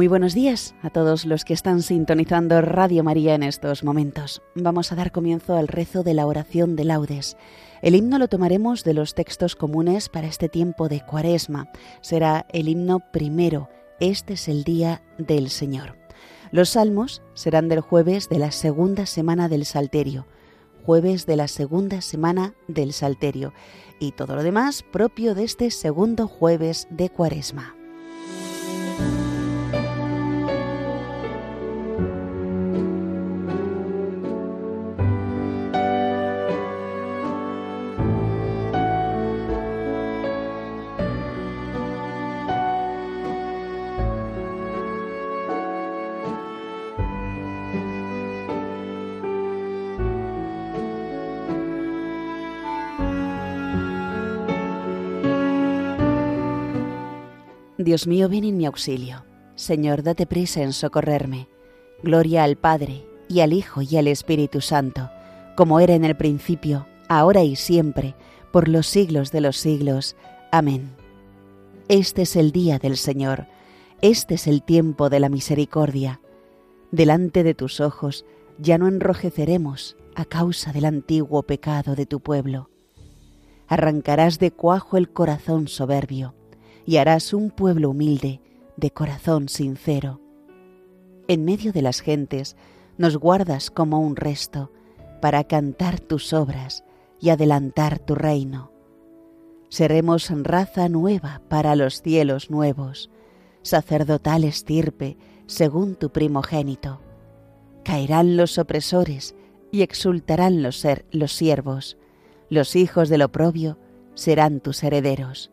Muy buenos días a todos los que están sintonizando Radio María en estos momentos. Vamos a dar comienzo al rezo de la oración de laudes. El himno lo tomaremos de los textos comunes para este tiempo de Cuaresma. Será el himno primero. Este es el día del Señor. Los salmos serán del jueves de la segunda semana del Salterio. Jueves de la segunda semana del Salterio. Y todo lo demás propio de este segundo jueves de Cuaresma. Dios mío, ven en mi auxilio. Señor, date prisa en socorrerme. Gloria al Padre, y al Hijo, y al Espíritu Santo, como era en el principio, ahora y siempre, por los siglos de los siglos. Amén. Este es el día del Señor, este es el tiempo de la misericordia. Delante de tus ojos ya no enrojeceremos a causa del antiguo pecado de tu pueblo. Arrancarás de cuajo el corazón soberbio y harás un pueblo humilde, de corazón sincero. En medio de las gentes nos guardas como un resto, para cantar tus obras y adelantar tu reino. Seremos raza nueva para los cielos nuevos, sacerdotal estirpe según tu primogénito. Caerán los opresores y exultarán los, ser, los siervos, los hijos del oprobio serán tus herederos.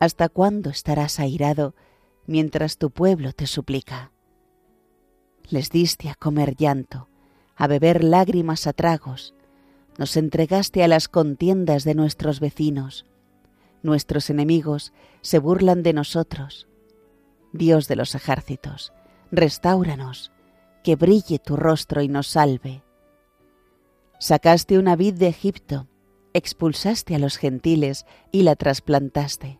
¿Hasta cuándo estarás airado mientras tu pueblo te suplica? Les diste a comer llanto, a beber lágrimas a tragos, nos entregaste a las contiendas de nuestros vecinos. Nuestros enemigos se burlan de nosotros. Dios de los ejércitos, restauranos, que brille tu rostro y nos salve. Sacaste una vid de Egipto, expulsaste a los gentiles y la trasplantaste.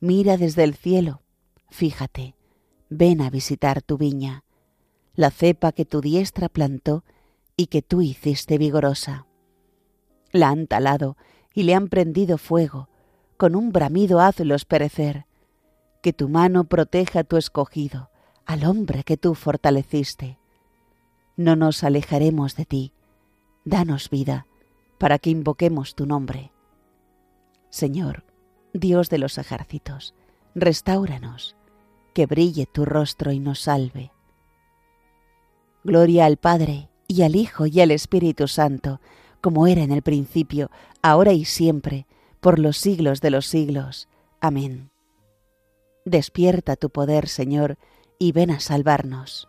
Mira desde el cielo, fíjate, ven a visitar tu viña, la cepa que tu diestra plantó y que tú hiciste vigorosa. La han talado y le han prendido fuego, con un bramido hazlos perecer. Que tu mano proteja a tu escogido, al hombre que tú fortaleciste. No nos alejaremos de ti. Danos vida, para que invoquemos tu nombre. Señor, Dios de los ejércitos, restauranos, que brille tu rostro y nos salve. Gloria al Padre, y al Hijo, y al Espíritu Santo, como era en el principio, ahora y siempre, por los siglos de los siglos. Amén. Despierta tu poder, Señor, y ven a salvarnos.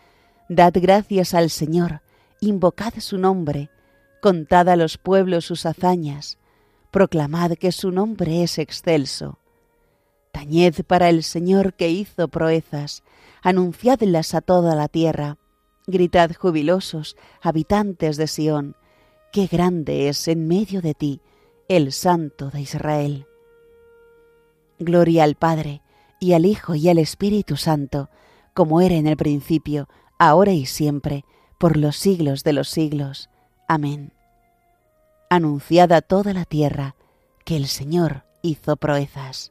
Dad gracias al Señor, invocad su nombre, contad a los pueblos sus hazañas, proclamad que su nombre es excelso. Tañed para el Señor que hizo proezas, anunciadlas a toda la tierra, gritad jubilosos, habitantes de Sión, qué grande es en medio de ti el Santo de Israel. Gloria al Padre, y al Hijo, y al Espíritu Santo, como era en el principio, ahora y siempre, por los siglos de los siglos. Amén. Anunciad a toda la tierra que el Señor hizo proezas.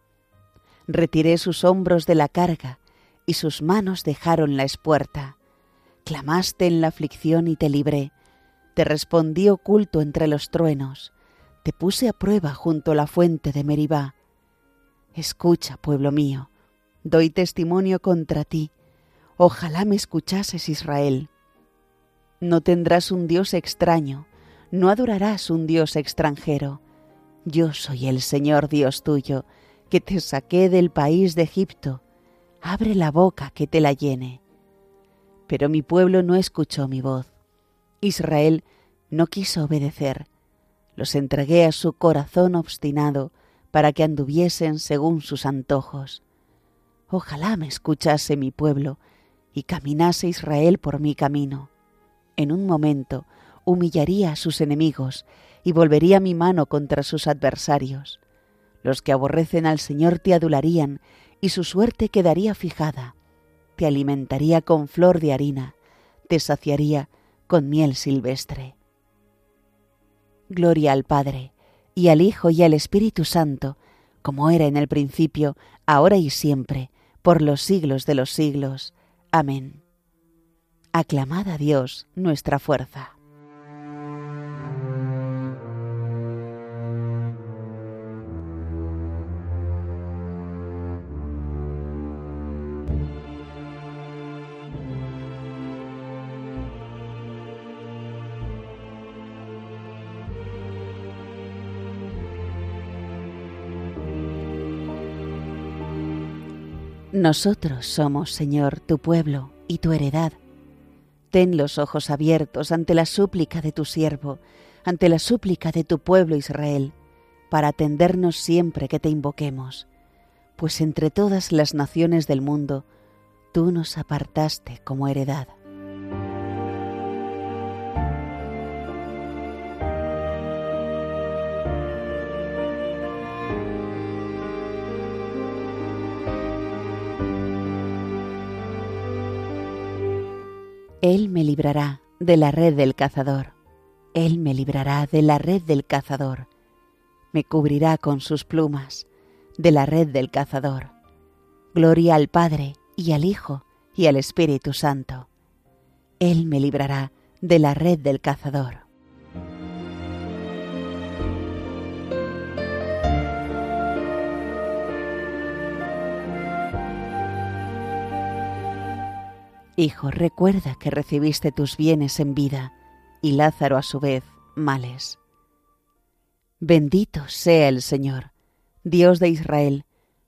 retiré sus hombros de la carga y sus manos dejaron la espuerta. Clamaste en la aflicción y te libré. Te respondí oculto entre los truenos. Te puse a prueba junto a la fuente de Meribá. Escucha, pueblo mío, doy testimonio contra ti. Ojalá me escuchases, Israel. No tendrás un Dios extraño, no adorarás un Dios extranjero. Yo soy el Señor Dios tuyo, que te saqué del país de Egipto, abre la boca que te la llene. Pero mi pueblo no escuchó mi voz. Israel no quiso obedecer. Los entregué a su corazón obstinado para que anduviesen según sus antojos. Ojalá me escuchase mi pueblo y caminase Israel por mi camino. En un momento humillaría a sus enemigos y volvería mi mano contra sus adversarios. Los que aborrecen al Señor te adularían y su suerte quedaría fijada. Te alimentaría con flor de harina, te saciaría con miel silvestre. Gloria al Padre, y al Hijo y al Espíritu Santo, como era en el principio, ahora y siempre, por los siglos de los siglos. Amén. Aclamad a Dios nuestra fuerza. Nosotros somos, Señor, tu pueblo y tu heredad. Ten los ojos abiertos ante la súplica de tu siervo, ante la súplica de tu pueblo Israel, para atendernos siempre que te invoquemos, pues entre todas las naciones del mundo tú nos apartaste como heredad. Él me librará de la red del cazador. Él me librará de la red del cazador. Me cubrirá con sus plumas de la red del cazador. Gloria al Padre y al Hijo y al Espíritu Santo. Él me librará de la red del cazador. Hijo, recuerda que recibiste tus bienes en vida y Lázaro a su vez males. Bendito sea el Señor, Dios de Israel,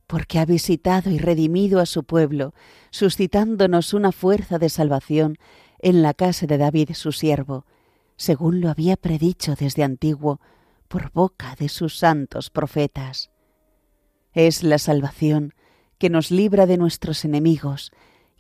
porque ha visitado y redimido a su pueblo, suscitándonos una fuerza de salvación en la casa de David su siervo, según lo había predicho desde antiguo por boca de sus santos profetas. Es la salvación que nos libra de nuestros enemigos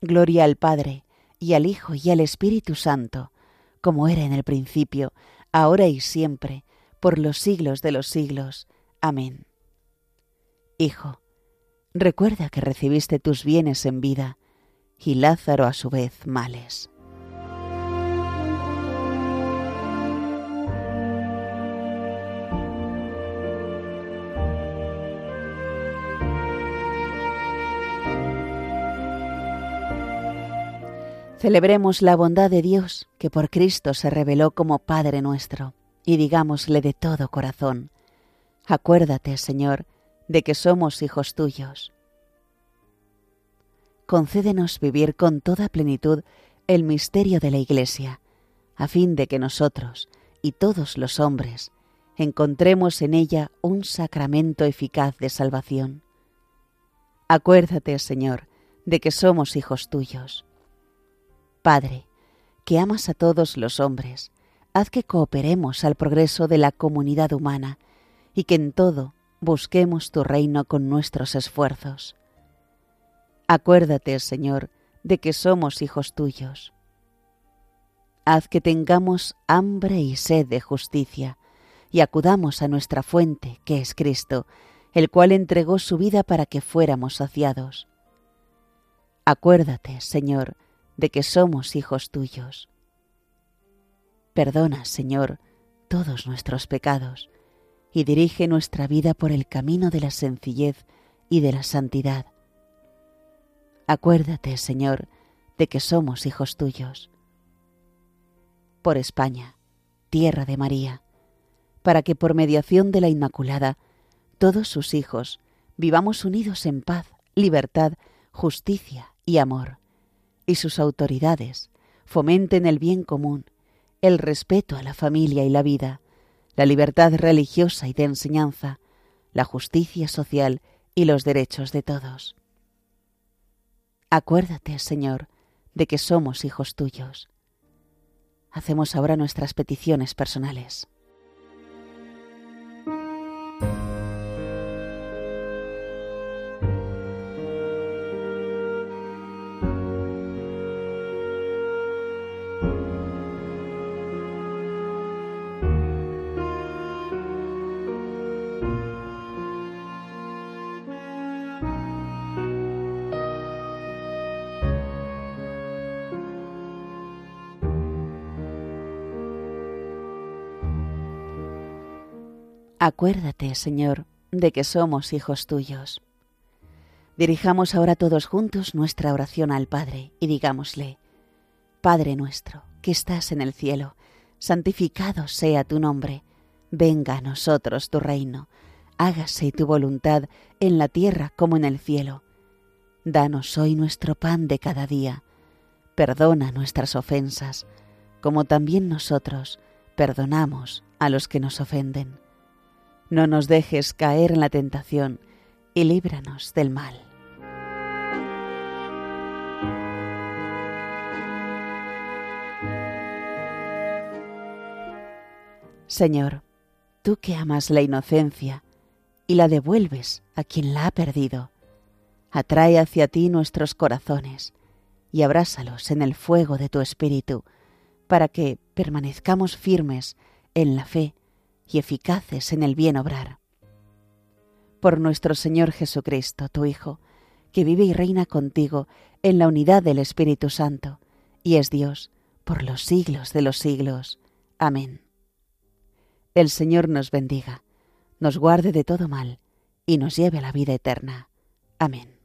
Gloria al Padre, y al Hijo, y al Espíritu Santo, como era en el principio, ahora y siempre, por los siglos de los siglos. Amén. Hijo, recuerda que recibiste tus bienes en vida, y Lázaro a su vez males. Celebremos la bondad de Dios que por Cristo se reveló como Padre nuestro y digámosle de todo corazón, acuérdate, Señor, de que somos hijos tuyos. Concédenos vivir con toda plenitud el misterio de la Iglesia, a fin de que nosotros y todos los hombres encontremos en ella un sacramento eficaz de salvación. Acuérdate, Señor, de que somos hijos tuyos Padre, que amas a todos los hombres, haz que cooperemos al progreso de la comunidad humana y que en todo busquemos tu reino con nuestros esfuerzos. Acuérdate, Señor, de que somos hijos tuyos. Haz que tengamos hambre y sed de justicia y acudamos a nuestra fuente, que es Cristo, el cual entregó su vida para que fuéramos saciados. Acuérdate, Señor, de que somos hijos tuyos. Perdona, Señor, todos nuestros pecados y dirige nuestra vida por el camino de la sencillez y de la santidad. Acuérdate, Señor, de que somos hijos tuyos. Por España, tierra de María, para que por mediación de la Inmaculada todos sus hijos vivamos unidos en paz, libertad, justicia y amor y sus autoridades fomenten el bien común, el respeto a la familia y la vida, la libertad religiosa y de enseñanza, la justicia social y los derechos de todos. Acuérdate, Señor, de que somos hijos tuyos. Hacemos ahora nuestras peticiones personales. Acuérdate, Señor, de que somos hijos tuyos. Dirijamos ahora todos juntos nuestra oración al Padre y digámosle, Padre nuestro, que estás en el cielo, santificado sea tu nombre, venga a nosotros tu reino, hágase tu voluntad en la tierra como en el cielo. Danos hoy nuestro pan de cada día, perdona nuestras ofensas, como también nosotros perdonamos a los que nos ofenden no nos dejes caer en la tentación y líbranos del mal. Señor, tú que amas la inocencia y la devuelves a quien la ha perdido, Atrae hacia ti nuestros corazones y abrázalos en el fuego de tu espíritu, para que permanezcamos firmes en la fe y eficaces en el bien obrar. Por nuestro Señor Jesucristo, tu Hijo, que vive y reina contigo en la unidad del Espíritu Santo, y es Dios por los siglos de los siglos. Amén. El Señor nos bendiga, nos guarde de todo mal, y nos lleve a la vida eterna. Amén.